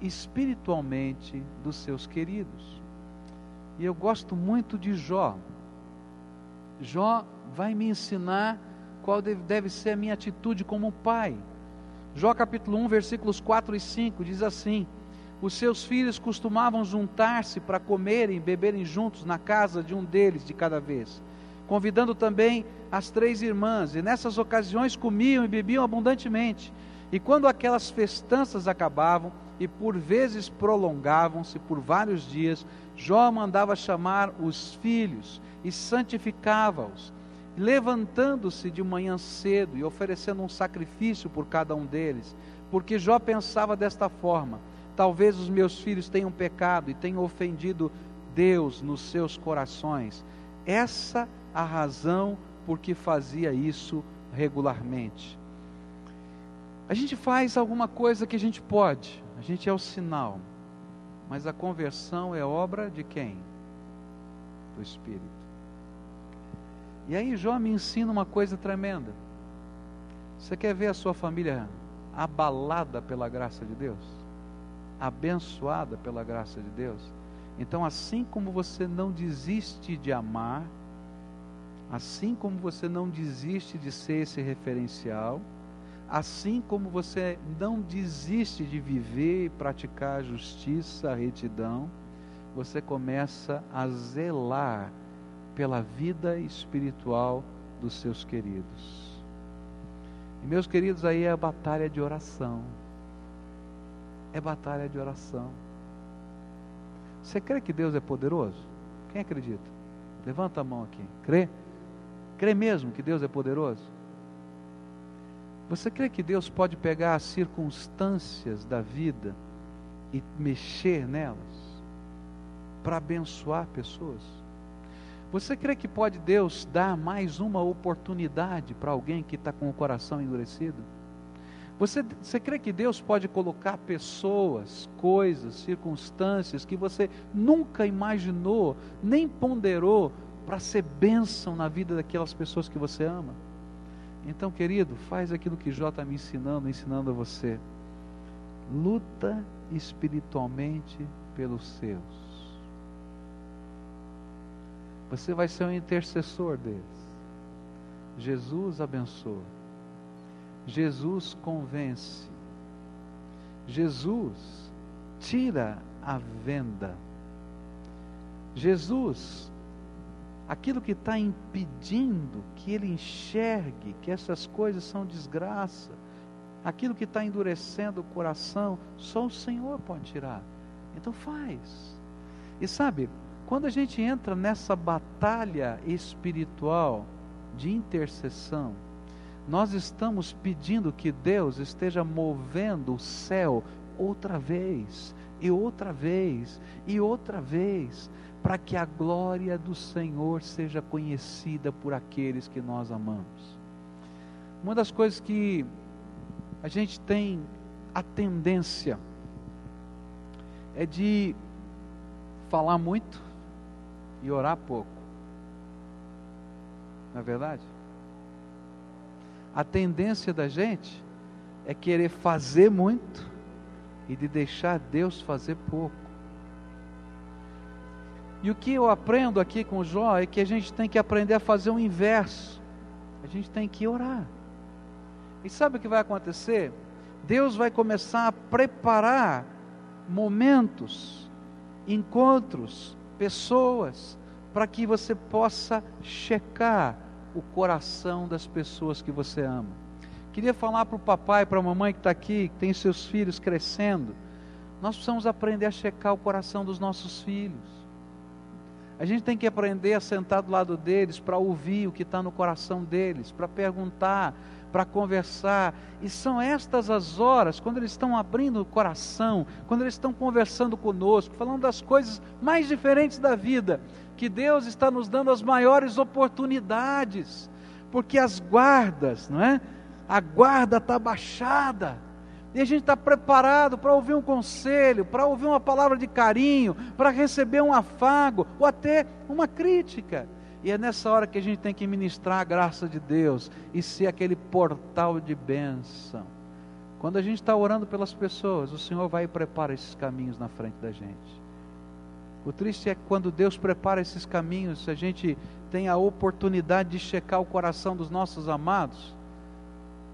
Speaker 2: espiritualmente dos seus queridos. E eu gosto muito de Jó. Jó vai me ensinar qual deve ser a minha atitude como pai. Jó capítulo 1, versículos 4 e 5 diz assim: Os seus filhos costumavam juntar-se para comerem e beberem juntos na casa de um deles de cada vez convidando também as três irmãs, e nessas ocasiões comiam e bebiam abundantemente. E quando aquelas festanças acabavam, e por vezes prolongavam-se por vários dias, Jó mandava chamar os filhos e santificava-os, levantando-se de manhã cedo e oferecendo um sacrifício por cada um deles, porque Jó pensava desta forma: talvez os meus filhos tenham pecado e tenham ofendido Deus nos seus corações. Essa a razão por que fazia isso regularmente. A gente faz alguma coisa que a gente pode, a gente é o sinal, mas a conversão é obra de quem? Do Espírito. E aí Jó me ensina uma coisa tremenda. Você quer ver a sua família abalada pela graça de Deus? Abençoada pela graça de Deus? Então, assim como você não desiste de amar, Assim como você não desiste de ser esse referencial, assim como você não desiste de viver e praticar a justiça, a retidão, você começa a zelar pela vida espiritual dos seus queridos. E meus queridos, aí é a batalha de oração. É batalha de oração. Você crê que Deus é poderoso? Quem acredita? Levanta a mão aqui. Crê? Crê mesmo que Deus é poderoso? Você crê que Deus pode pegar as circunstâncias da vida e mexer nelas? para abençoar pessoas? Você crê que pode Deus dar mais uma oportunidade para alguém que está com o coração endurecido? Você, você crê que Deus pode colocar pessoas, coisas, circunstâncias que você nunca imaginou, nem ponderou, para ser bênção na vida daquelas pessoas que você ama? Então, querido, faz aquilo que Jó está me ensinando, ensinando a você. Luta espiritualmente pelos seus. Você vai ser um intercessor deles. Jesus abençoa. Jesus convence. Jesus tira a venda. Jesus, aquilo que está impedindo que ele enxergue que essas coisas são desgraça, aquilo que está endurecendo o coração, só o Senhor pode tirar. Então faz. E sabe, quando a gente entra nessa batalha espiritual de intercessão, nós estamos pedindo que Deus esteja movendo o céu outra vez, e outra vez, e outra vez, para que a glória do Senhor seja conhecida por aqueles que nós amamos. Uma das coisas que a gente tem a tendência é de falar muito e orar pouco. Não é verdade? A tendência da gente é querer fazer muito e de deixar Deus fazer pouco. E o que eu aprendo aqui com o Jó é que a gente tem que aprender a fazer o inverso. A gente tem que orar. E sabe o que vai acontecer? Deus vai começar a preparar momentos, encontros, pessoas, para que você possa checar o coração das pessoas que você ama. Queria falar para o papai, para a mamãe que está aqui, que tem seus filhos crescendo. Nós precisamos aprender a checar o coração dos nossos filhos. A gente tem que aprender a sentar do lado deles para ouvir o que está no coração deles, para perguntar, para conversar. E são estas as horas, quando eles estão abrindo o coração, quando eles estão conversando conosco, falando das coisas mais diferentes da vida, que Deus está nos dando as maiores oportunidades, porque as guardas, não é? A guarda está baixada. E a gente está preparado para ouvir um conselho, para ouvir uma palavra de carinho, para receber um afago ou até uma crítica. E é nessa hora que a gente tem que ministrar a graça de Deus e ser aquele portal de bênção. Quando a gente está orando pelas pessoas, o Senhor vai e prepara esses caminhos na frente da gente. O triste é quando Deus prepara esses caminhos, a gente tem a oportunidade de checar o coração dos nossos amados,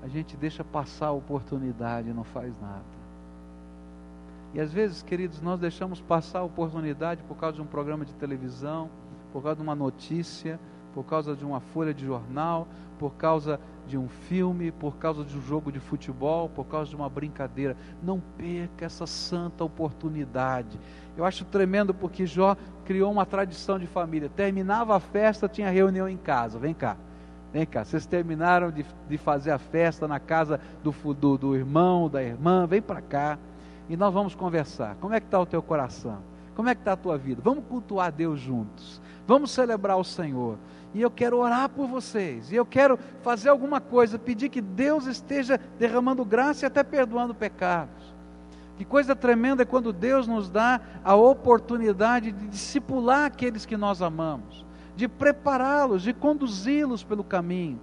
Speaker 2: a gente deixa passar a oportunidade e não faz nada. E às vezes, queridos, nós deixamos passar a oportunidade por causa de um programa de televisão, por causa de uma notícia, por causa de uma folha de jornal, por causa de um filme, por causa de um jogo de futebol, por causa de uma brincadeira. Não perca essa santa oportunidade. Eu acho tremendo porque Jó criou uma tradição de família. Terminava a festa, tinha reunião em casa. Vem cá. Vem cá, vocês terminaram de, de fazer a festa na casa do, do, do irmão, da irmã, vem para cá e nós vamos conversar. Como é que está o teu coração? Como é que está a tua vida? Vamos cultuar Deus juntos. Vamos celebrar o Senhor. E eu quero orar por vocês. E eu quero fazer alguma coisa, pedir que Deus esteja derramando graça e até perdoando pecados. Que coisa tremenda é quando Deus nos dá a oportunidade de discipular aqueles que nós amamos, de prepará-los, de conduzi-los pelo caminho.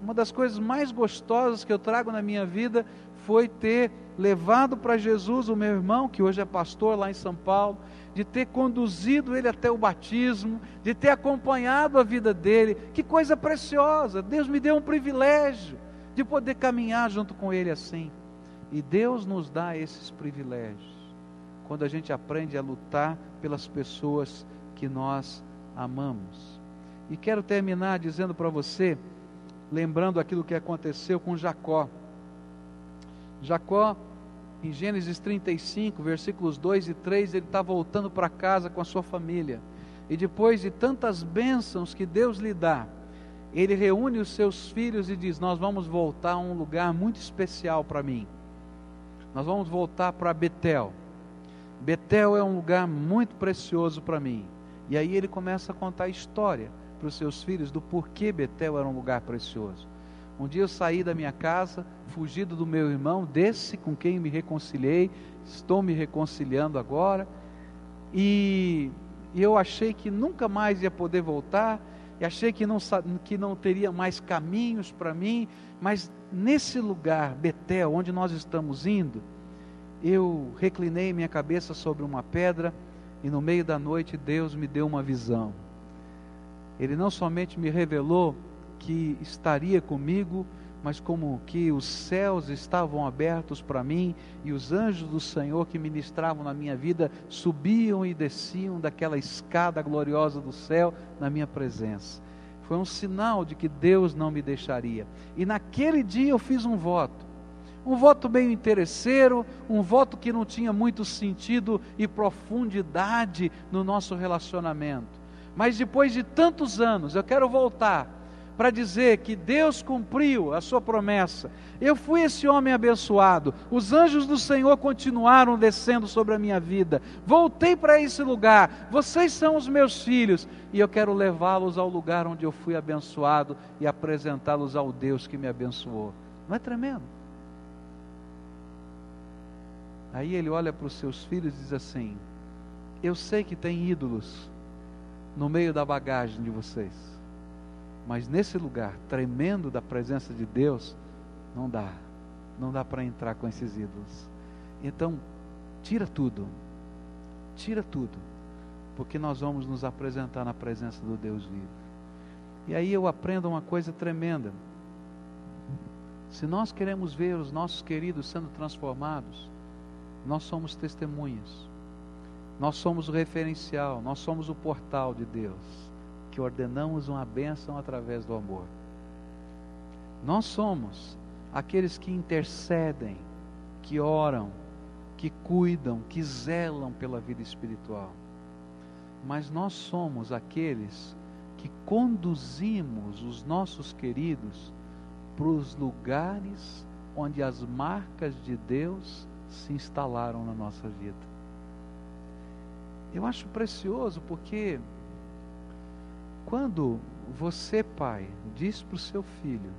Speaker 2: Uma das coisas mais gostosas que eu trago na minha vida foi ter levado para Jesus o meu irmão, que hoje é pastor lá em São Paulo, de ter conduzido ele até o batismo, de ter acompanhado a vida dele. Que coisa preciosa! Deus me deu um privilégio de poder caminhar junto com ele assim. E Deus nos dá esses privilégios quando a gente aprende a lutar pelas pessoas que nós amamos. E quero terminar dizendo para você, lembrando aquilo que aconteceu com Jacó. Jacó, em Gênesis 35, versículos 2 e 3, ele está voltando para casa com a sua família. E depois de tantas bênçãos que Deus lhe dá, ele reúne os seus filhos e diz: Nós vamos voltar a um lugar muito especial para mim nós vamos voltar para Betel. Betel é um lugar muito precioso para mim. E aí ele começa a contar a história para os seus filhos do porquê Betel era um lugar precioso. Um dia eu saí da minha casa, fugido do meu irmão, desse com quem me reconciliei, estou me reconciliando agora, e, e eu achei que nunca mais ia poder voltar, e achei que não, que não teria mais caminhos para mim, mas nesse lugar, Betel, onde nós estamos indo, eu reclinei minha cabeça sobre uma pedra e no meio da noite Deus me deu uma visão. Ele não somente me revelou que estaria comigo, mas como que os céus estavam abertos para mim e os anjos do Senhor que ministravam na minha vida subiam e desciam daquela escada gloriosa do céu na minha presença. Foi um sinal de que Deus não me deixaria. E naquele dia eu fiz um voto. Um voto meio interesseiro, um voto que não tinha muito sentido e profundidade no nosso relacionamento. Mas depois de tantos anos, eu quero voltar para dizer que Deus cumpriu a sua promessa. Eu fui esse homem abençoado. Os anjos do Senhor continuaram descendo sobre a minha vida. Voltei para esse lugar. Vocês são os meus filhos e eu quero levá-los ao lugar onde eu fui abençoado e apresentá-los ao Deus que me abençoou. Não é tremendo? Aí ele olha para os seus filhos e diz assim: Eu sei que tem ídolos no meio da bagagem de vocês. Mas nesse lugar tremendo da presença de Deus, não dá. Não dá para entrar com esses ídolos. Então, tira tudo. Tira tudo. Porque nós vamos nos apresentar na presença do Deus vivo. E aí eu aprendo uma coisa tremenda. Se nós queremos ver os nossos queridos sendo transformados, nós somos testemunhas. Nós somos o referencial, nós somos o portal de Deus, que ordenamos uma bênção através do amor. Nós somos aqueles que intercedem, que oram, que cuidam, que zelam pela vida espiritual. Mas nós somos aqueles que conduzimos os nossos queridos para os lugares onde as marcas de Deus se instalaram na nossa vida. Eu acho precioso porque quando você, pai, diz para o seu filho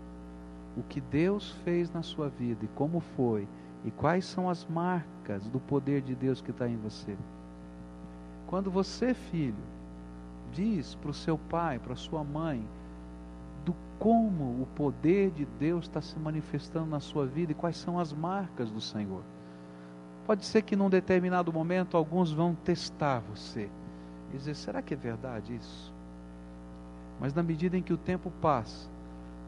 Speaker 2: o que Deus fez na sua vida e como foi, e quais são as marcas do poder de Deus que está em você. Quando você, filho, diz para o seu pai, para sua mãe, do como o poder de Deus está se manifestando na sua vida e quais são as marcas do Senhor. Pode ser que num determinado momento alguns vão testar você e dizer: será que é verdade isso? Mas na medida em que o tempo passa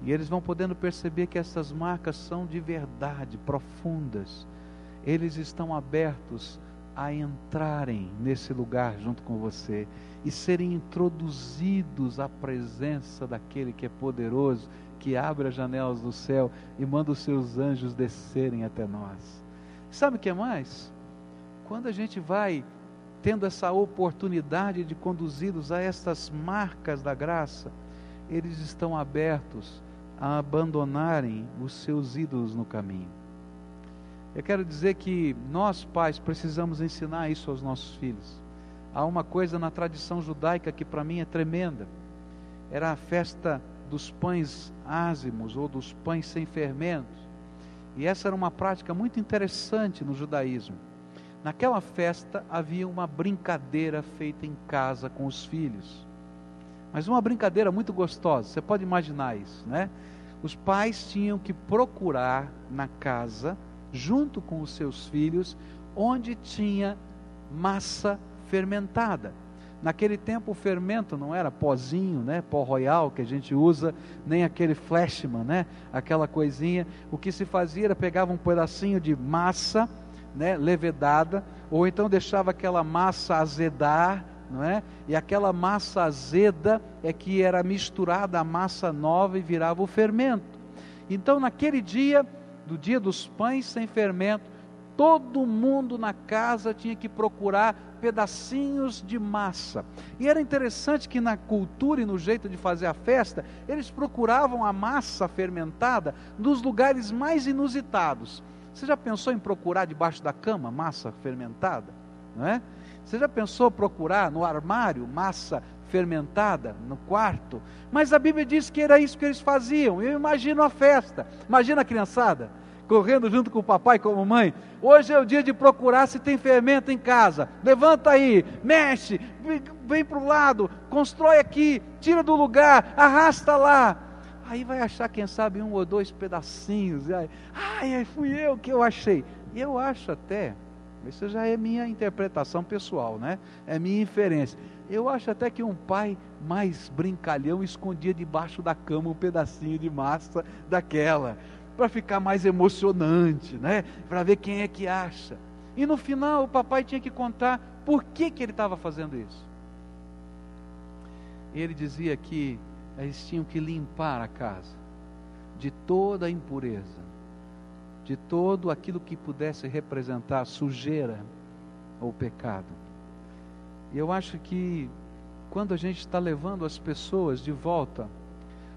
Speaker 2: e eles vão podendo perceber que essas marcas são de verdade, profundas, eles estão abertos a entrarem nesse lugar junto com você e serem introduzidos à presença daquele que é poderoso, que abre as janelas do céu e manda os seus anjos descerem até nós. Sabe o que é mais? Quando a gente vai tendo essa oportunidade de conduzi-los a estas marcas da graça, eles estão abertos a abandonarem os seus ídolos no caminho. Eu quero dizer que nós, pais, precisamos ensinar isso aos nossos filhos. Há uma coisa na tradição judaica que para mim é tremenda. Era a festa dos pães ázimos ou dos pães sem fermentos. E essa era uma prática muito interessante no judaísmo. Naquela festa havia uma brincadeira feita em casa com os filhos. Mas uma brincadeira muito gostosa, você pode imaginar isso, né? Os pais tinham que procurar na casa, junto com os seus filhos, onde tinha massa fermentada. Naquele tempo o fermento não era pozinho, né, pó royal que a gente usa, nem aquele flashman, né, aquela coisinha. O que se fazia era pegava um pedacinho de massa, né, levedada, ou então deixava aquela massa azedar, não é? E aquela massa azeda é que era misturada à massa nova e virava o fermento. Então naquele dia, do dia dos pães sem fermento, todo mundo na casa tinha que procurar pedacinhos de massa. E era interessante que na cultura e no jeito de fazer a festa, eles procuravam a massa fermentada nos lugares mais inusitados. Você já pensou em procurar debaixo da cama massa fermentada? não é? Você já pensou procurar no armário massa fermentada no quarto? Mas a Bíblia diz que era isso que eles faziam. Eu imagino a festa. Imagina a criançada correndo junto com o papai e com a mamãe. Hoje é o dia de procurar se tem fermento em casa. Levanta aí, mexe, vem para o lado, constrói aqui, tira do lugar, arrasta lá. Aí vai achar, quem sabe, um ou dois pedacinhos. Ai, ai, fui eu que eu achei. E eu acho até, isso já é minha interpretação pessoal, né? É minha inferência. Eu acho até que um pai mais brincalhão escondia debaixo da cama um pedacinho de massa daquela, para ficar mais emocionante, né? Para ver quem é que acha. E no final o papai tinha que contar por que, que ele estava fazendo isso. Ele dizia que eles tinham que limpar a casa de toda a impureza, de todo aquilo que pudesse representar sujeira ou pecado. E eu acho que quando a gente está levando as pessoas de volta,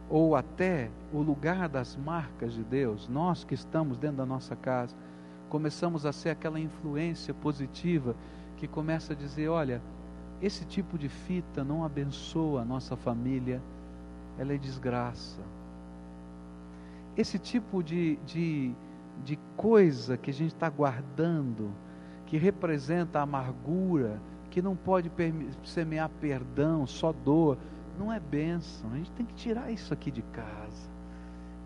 Speaker 2: ou até o lugar das marcas de Deus, nós que estamos dentro da nossa casa, começamos a ser aquela influência positiva que começa a dizer: olha, esse tipo de fita não abençoa a nossa família, ela é desgraça. Esse tipo de, de, de coisa que a gente está guardando, que representa a amargura, que não pode semear perdão, só dor, não é bênção. A gente tem que tirar isso aqui de casa.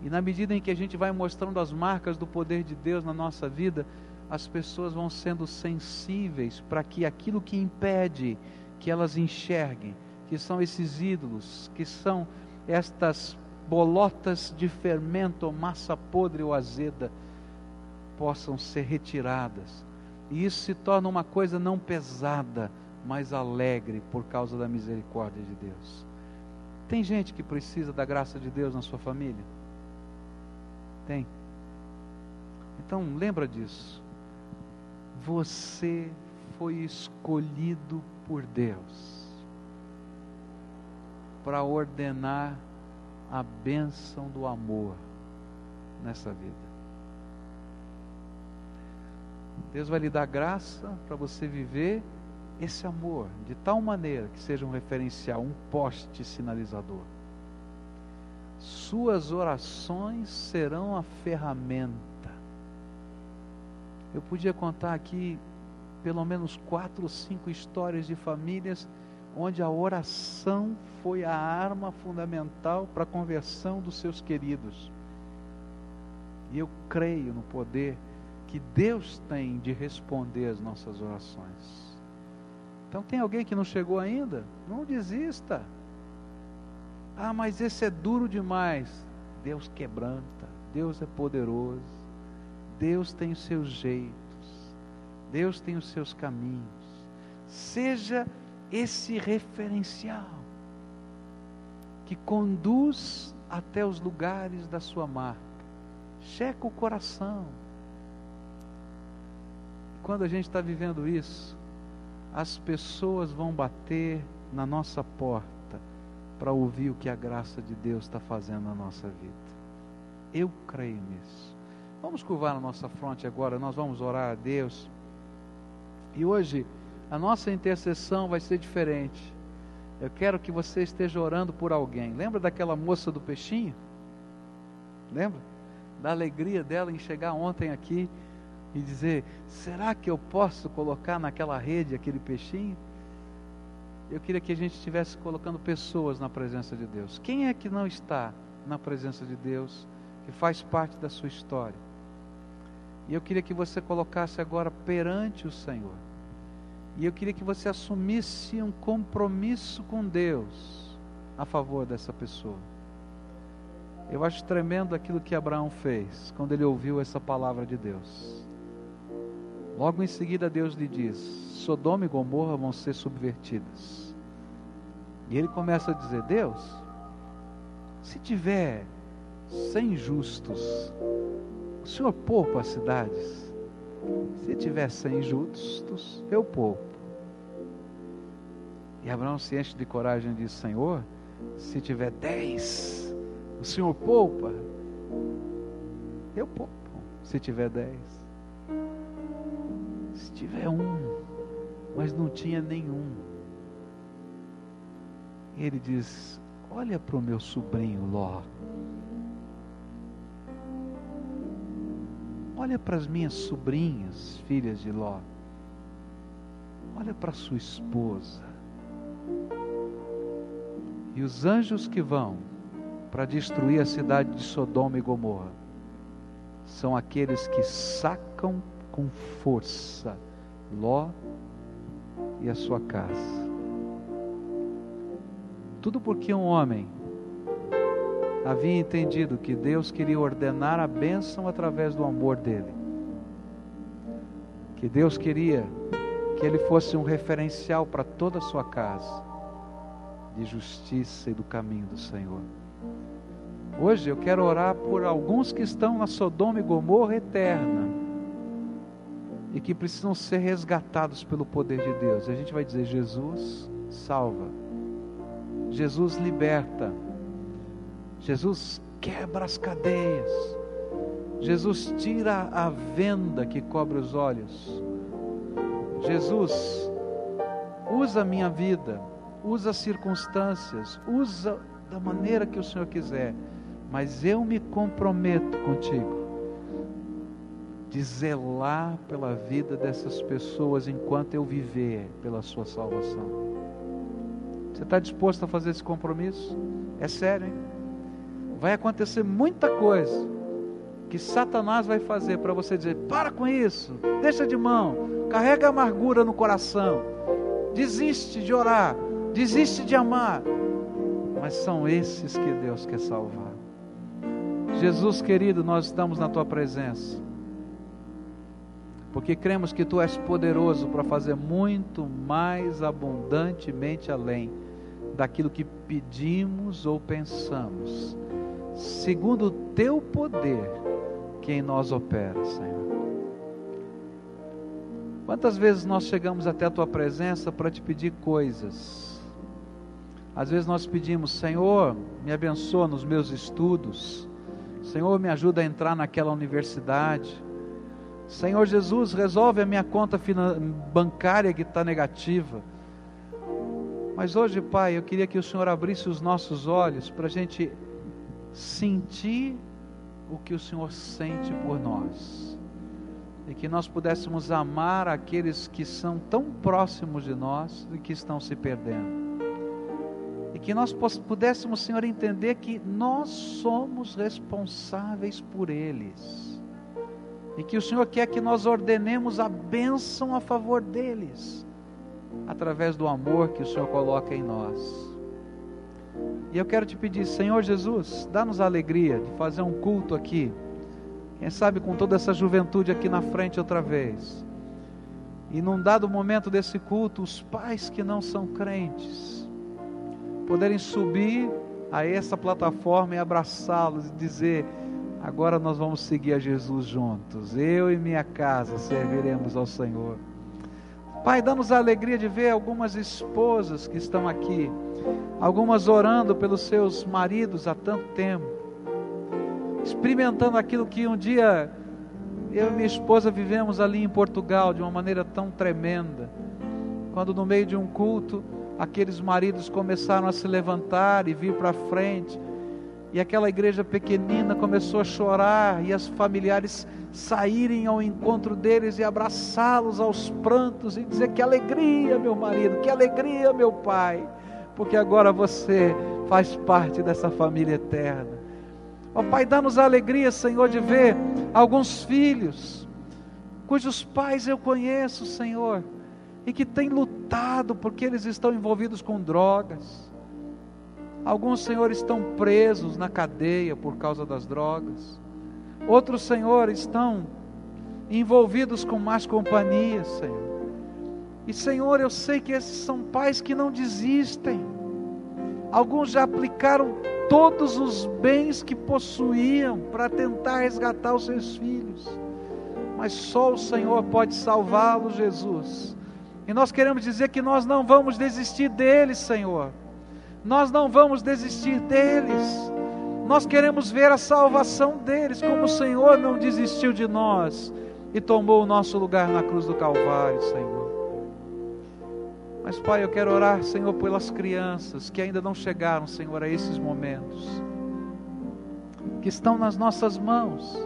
Speaker 2: E na medida em que a gente vai mostrando as marcas do poder de Deus na nossa vida, as pessoas vão sendo sensíveis para que aquilo que impede que elas enxerguem, que são esses ídolos, que são estas bolotas de fermento ou massa podre ou azeda possam ser retiradas. E isso se torna uma coisa não pesada, mas alegre por causa da misericórdia de Deus. Tem gente que precisa da graça de Deus na sua família? Tem. Então lembra disso. Você foi escolhido por Deus para ordenar a bênção do amor nessa vida. Deus vai lhe dar graça para você viver esse amor de tal maneira que seja um referencial, um poste sinalizador. Suas orações serão a ferramenta. Eu podia contar aqui pelo menos quatro ou cinco histórias de famílias onde a oração foi a arma fundamental para a conversão dos seus queridos. E eu creio no poder que Deus tem de responder as nossas orações. Então tem alguém que não chegou ainda? Não desista. Ah, mas esse é duro demais. Deus quebranta, Deus é poderoso, Deus tem os seus jeitos, Deus tem os seus caminhos. Seja esse referencial que conduz até os lugares da sua marca. Checa o coração. Quando a gente está vivendo isso, as pessoas vão bater na nossa porta para ouvir o que a graça de Deus está fazendo na nossa vida. Eu creio nisso. Vamos curvar a nossa fronte agora, nós vamos orar a Deus. E hoje a nossa intercessão vai ser diferente. Eu quero que você esteja orando por alguém. Lembra daquela moça do peixinho? Lembra? Da alegria dela em chegar ontem aqui e dizer: será que eu posso colocar naquela rede aquele peixinho? Eu queria que a gente estivesse colocando pessoas na presença de Deus. Quem é que não está na presença de Deus, que faz parte da sua história? E eu queria que você colocasse agora perante o Senhor e eu queria que você assumisse um compromisso com Deus a favor dessa pessoa. Eu acho tremendo aquilo que Abraão fez quando ele ouviu essa palavra de Deus. Logo em seguida, Deus lhe diz: Sodoma e Gomorra vão ser subvertidas. E ele começa a dizer: Deus, se tiver cem justos, o Senhor poupa as cidades. Se tiver cem justos, eu poupo. E Abraão se enche de coragem e diz: Senhor, se tiver dez, o Senhor poupa. Eu poupo. Se tiver dez. Se tiver um, mas não tinha nenhum. E ele diz: Olha para o meu sobrinho Ló. Olha para as minhas sobrinhas, filhas de Ló. Olha para sua esposa. E os anjos que vão para destruir a cidade de Sodoma e Gomorra são aqueles que sacam com força Ló e a sua casa. Tudo porque um homem havia entendido que Deus queria ordenar a bênção através do amor dele. Que Deus queria que ele fosse um referencial para toda a sua casa de justiça e do caminho do Senhor. Hoje eu quero orar por alguns que estão na Sodoma e Gomorra eterna e que precisam ser resgatados pelo poder de Deus. A gente vai dizer: Jesus salva, Jesus liberta, Jesus quebra as cadeias, Jesus tira a venda que cobre os olhos. Jesus usa a minha vida, usa as circunstâncias, usa da maneira que o Senhor quiser, mas eu me comprometo contigo de zelar pela vida dessas pessoas enquanto eu viver pela sua salvação. Você está disposto a fazer esse compromisso? É sério, hein? Vai acontecer muita coisa que Satanás vai fazer para você dizer: para com isso, deixa de mão, carrega amargura no coração, desiste de orar, desiste de amar. Mas são esses que Deus quer salvar. Jesus querido, nós estamos na tua presença porque cremos que tu és poderoso para fazer muito mais abundantemente além daquilo que pedimos ou pensamos, segundo o teu poder que em nós opera, Senhor. Quantas vezes nós chegamos até a tua presença para te pedir coisas? Às vezes nós pedimos, Senhor, me abençoa nos meus estudos, Senhor, me ajuda a entrar naquela universidade. Senhor Jesus, resolve a minha conta bancária que está negativa. Mas hoje, Pai, eu queria que o Senhor abrisse os nossos olhos para a gente sentir o que o Senhor sente por nós. E que nós pudéssemos amar aqueles que são tão próximos de nós e que estão se perdendo. E que nós pudéssemos, Senhor, entender que nós somos responsáveis por eles e que o Senhor quer que nós ordenemos a bênção a favor deles, através do amor que o Senhor coloca em nós. E eu quero te pedir, Senhor Jesus, dá-nos a alegria de fazer um culto aqui, quem sabe com toda essa juventude aqui na frente outra vez. E num dado momento desse culto, os pais que não são crentes poderem subir a essa plataforma e abraçá-los e dizer: Agora nós vamos seguir a Jesus juntos. Eu e minha casa serviremos ao Senhor. Pai, dá-nos a alegria de ver algumas esposas que estão aqui, algumas orando pelos seus maridos há tanto tempo, experimentando aquilo que um dia eu e minha esposa vivemos ali em Portugal de uma maneira tão tremenda. Quando no meio de um culto, aqueles maridos começaram a se levantar e vir para frente e aquela igreja pequenina começou a chorar e as familiares saírem ao encontro deles e abraçá-los aos prantos e dizer que alegria, meu marido, que alegria, meu pai, porque agora você faz parte dessa família eterna. Ó oh, Pai, dá-nos a alegria, Senhor, de ver alguns filhos cujos pais eu conheço, Senhor, e que têm lutado porque eles estão envolvidos com drogas Alguns, Senhor, estão presos na cadeia por causa das drogas. Outros, Senhor, estão envolvidos com más companhias, Senhor. E, Senhor, eu sei que esses são pais que não desistem. Alguns já aplicaram todos os bens que possuíam para tentar resgatar os seus filhos. Mas só o Senhor pode salvá-los, Jesus. E nós queremos dizer que nós não vamos desistir deles, Senhor nós não vamos desistir deles. Nós queremos ver a salvação deles, como o Senhor não desistiu de nós e tomou o nosso lugar na cruz do Calvário, Senhor. Mas, Pai, eu quero orar, Senhor, pelas crianças que ainda não chegaram, Senhor, a esses momentos, que estão nas nossas mãos,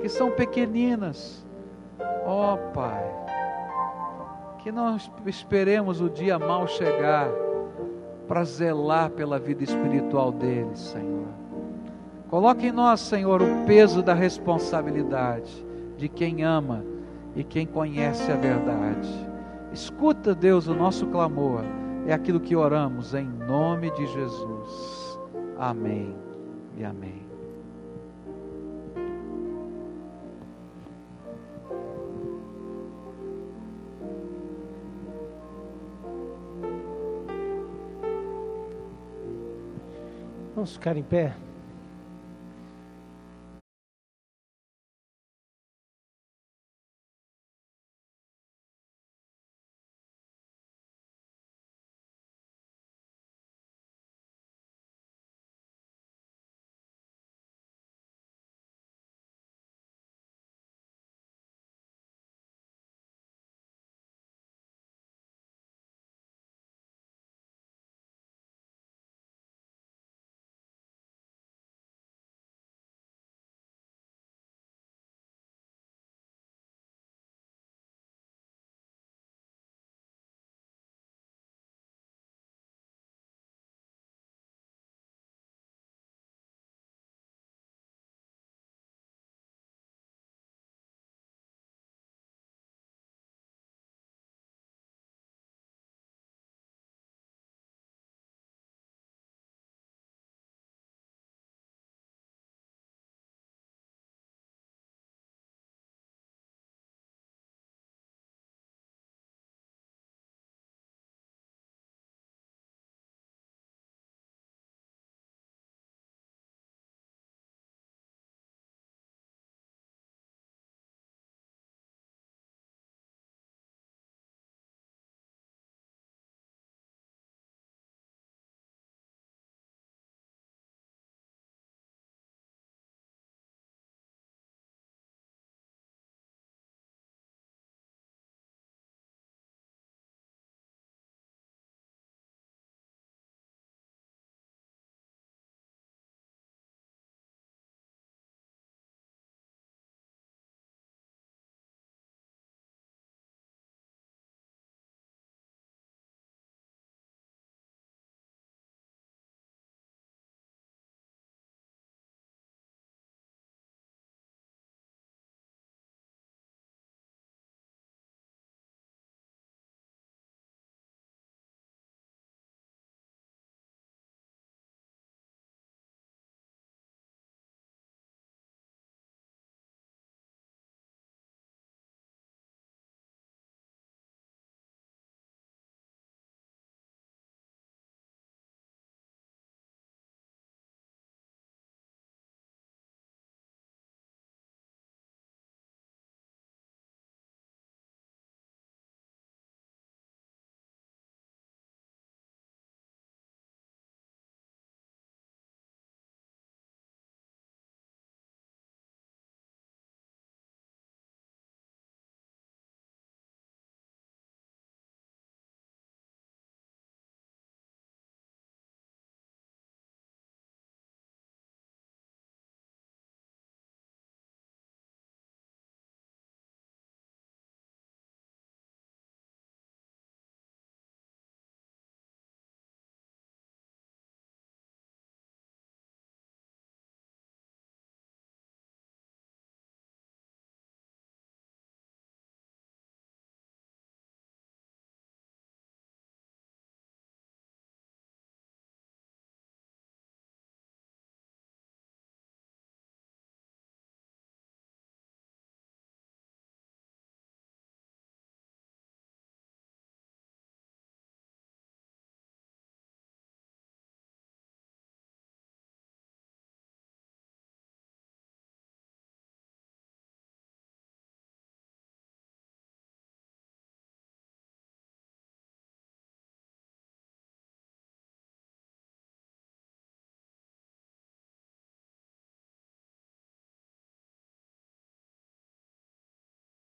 Speaker 2: que são pequeninas. Ó oh, Pai, que não esperemos o dia mal chegar para zelar pela vida espiritual deles, Senhor. Coloque em nós, Senhor, o peso da responsabilidade de quem ama e quem conhece a verdade. Escuta, Deus, o nosso clamor. É aquilo que oramos em nome de Jesus. Amém e amém.
Speaker 1: Vamos ficar em pé.